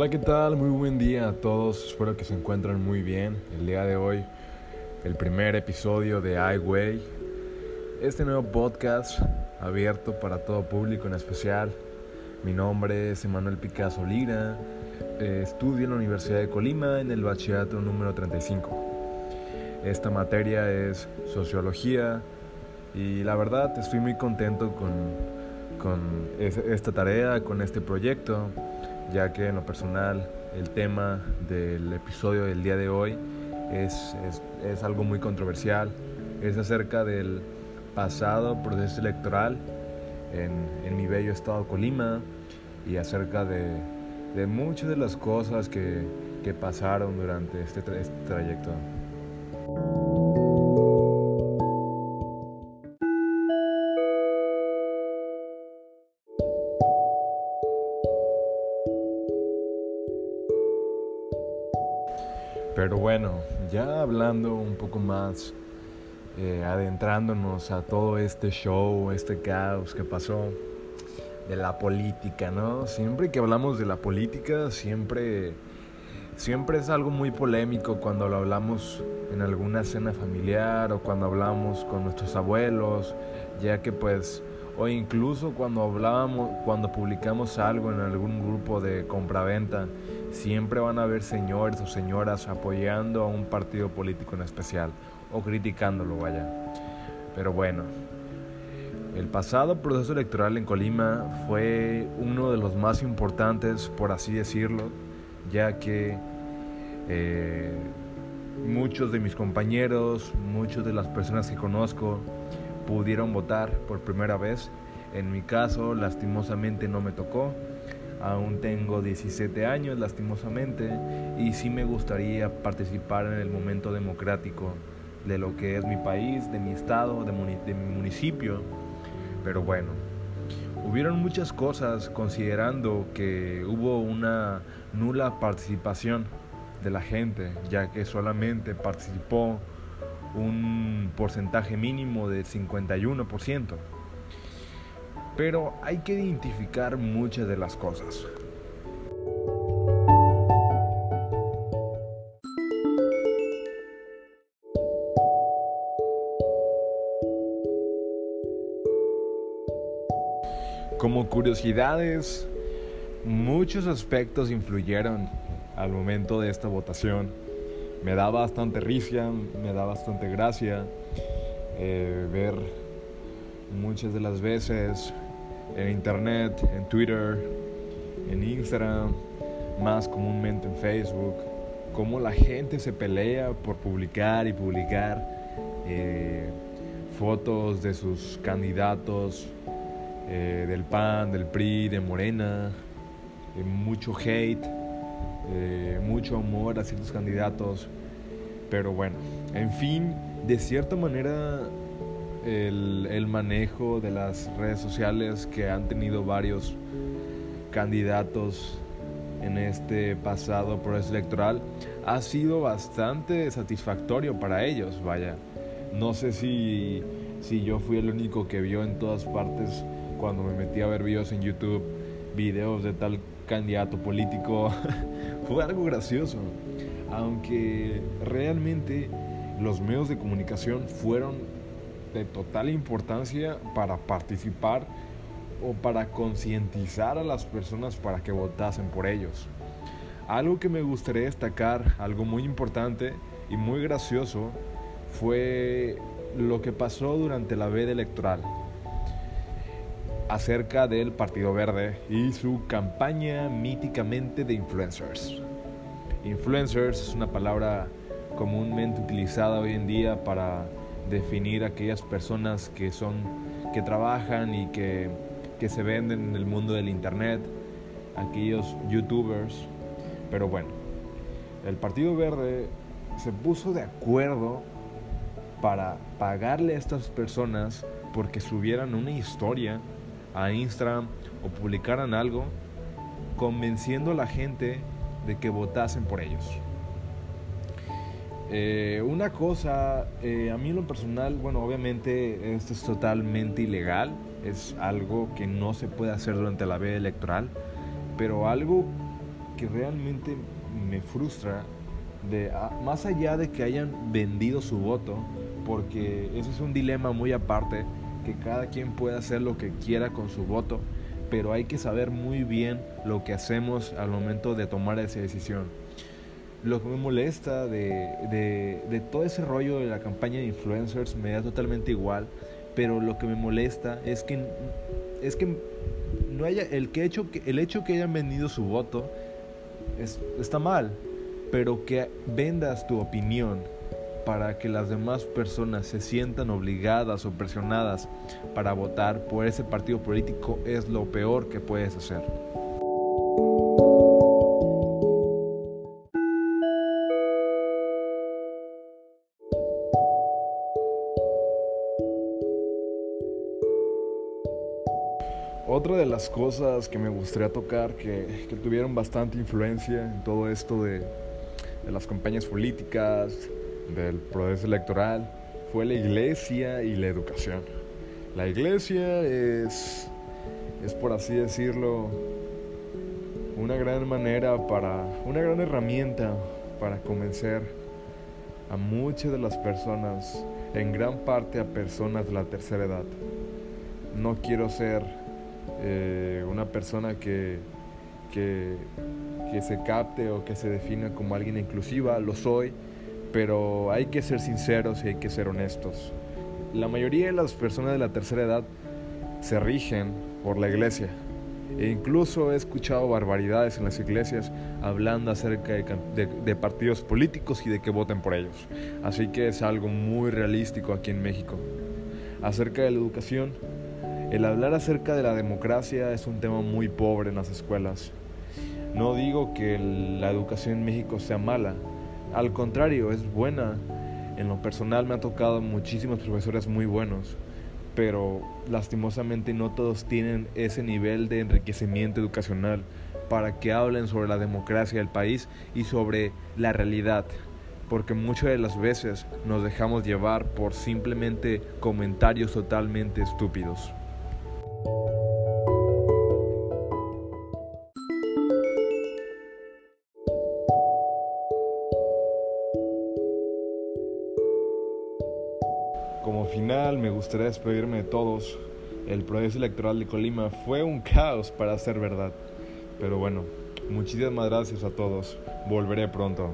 Hola, ¿qué tal? Muy buen día a todos. Espero que se encuentren muy bien. El día de hoy, el primer episodio de iWay. Este nuevo podcast abierto para todo público en especial. Mi nombre es Emanuel Picasso Lira. Eh, estudio en la Universidad de Colima en el bachillerato número 35. Esta materia es sociología y la verdad estoy muy contento con, con esta tarea, con este proyecto ya que en lo personal el tema del episodio del día de hoy es, es, algo muy controversial, es acerca del pasado proceso electoral en, en mi bello estado Colima y acerca de, de, muchas de las cosas que, que pasaron durante este, este trayecto. Pero bueno, ya hablando un poco más, eh, adentrándonos a todo este show, este caos que pasó de la política, ¿no? Siempre que hablamos de la política, siempre, siempre es algo muy polémico cuando lo hablamos en alguna cena familiar o cuando hablamos con nuestros abuelos, ya que pues o incluso cuando hablábamos, cuando publicamos algo en algún grupo de compraventa, siempre van a haber señores o señoras apoyando a un partido político en especial o criticándolo, vaya. Pero bueno, el pasado proceso electoral en Colima fue uno de los más importantes, por así decirlo, ya que eh, muchos de mis compañeros, muchas de las personas que conozco, pudieron votar por primera vez. En mi caso, lastimosamente no me tocó. Aún tengo 17 años, lastimosamente, y sí me gustaría participar en el momento democrático de lo que es mi país, de mi estado, de, mi municipio. Pero bueno, hubieron muchas cosas considerando que hubo una nula participación de la gente, ya que solamente participó un porcentaje mínimo del 51%. Pero hay que identificar muchas de las cosas. Como curiosidades, muchos aspectos influyeron al momento de esta votación me da bastante risa, me da bastante gracia eh, ver muchas de las veces en internet, en Twitter, en Instagram, más comúnmente en Facebook, cómo la gente se pelea por publicar y publicar eh, fotos de sus candidatos eh, del PAN, del PRI, de Morena, mucho hate eh, mucho amor a ciertos candidatos. Pero bueno, en fin, de cierta manera el, el, manejo de las redes sociales que han tenido varios candidatos en este pasado proceso electoral ha sido bastante satisfactorio para ellos, vaya. No sé si, si yo fui el único que vio en todas partes cuando me metí a ver videos en YouTube, videos de tal candidato político fue algo gracioso, aunque realmente los medios de comunicación fueron de total importancia para participar o para concientizar a las personas para que votasen por ellos. Algo que me gustaría destacar, algo muy importante y muy gracioso, fue lo que pasó durante la veda electoral acerca del Partido Verde y su campaña míticamente de influencers. Influencers es una palabra comúnmente utilizada hoy en día para definir aquellas personas que son que trabajan y que, que se venden en el mundo del internet, aquellos youtubers. Pero bueno, el Partido Verde se puso de acuerdo para pagarle a estas personas porque subieran una historia a Instagram o publicaran algo convenciendo a la gente de que votasen por ellos. Eh, una cosa, eh, a mí en lo personal, bueno, obviamente esto es totalmente ilegal, es algo que no se puede hacer durante la veda electoral, pero algo que realmente me frustra, de, más allá de que hayan vendido su voto, porque ese es un dilema muy aparte, que cada quien puede hacer lo que quiera con su voto, pero hay que saber muy bien lo que hacemos al momento de tomar esa decisión. Lo que me molesta de, de, todo ese rollo de la campaña de influencers me da totalmente igual, pero lo que me molesta es que, es que no haya, el, que hecho, el hecho que hayan vendido su voto es, está mal, pero que vendas tu opinión para que las demás personas se sientan obligadas o presionadas para votar por ese partido político es lo peor que puedes hacer. Otra de las cosas que me gustaría tocar, que, que tuvieron bastante influencia en todo esto de, las campañas políticas, del proceso electoral fue la iglesia y la educación. La iglesia es, es por así decirlo, una gran manera para, una gran herramienta para convencer a muchas de las personas, en gran parte a personas de la tercera edad. No quiero ser eh, una persona que, que, que se capte o que se defina como alguien inclusiva, lo soy, pero hay que ser sinceros y hay que ser honestos. La mayoría de las personas de la tercera edad se rigen por la iglesia. E incluso he escuchado barbaridades en las iglesias hablando acerca de, partidos políticos y de que voten por ellos. Así que es algo muy realístico aquí en México. Acerca de la educación, el hablar acerca de la democracia es un tema muy pobre en las escuelas. No digo que la educación en México sea mala, al contrario, es buena. En lo personal me ha tocado muchísimos profesores muy buenos, pero lastimosamente no todos tienen ese nivel de enriquecimiento educacional para que hablen sobre la democracia del país y sobre la realidad, porque muchas de las veces nos dejamos llevar por simplemente comentarios totalmente estúpidos. Como final, me gustaría despedirme de todos. El proceso electoral de Colima fue un caos para ser verdad. Pero bueno, muchísimas gracias a todos. Volveré pronto.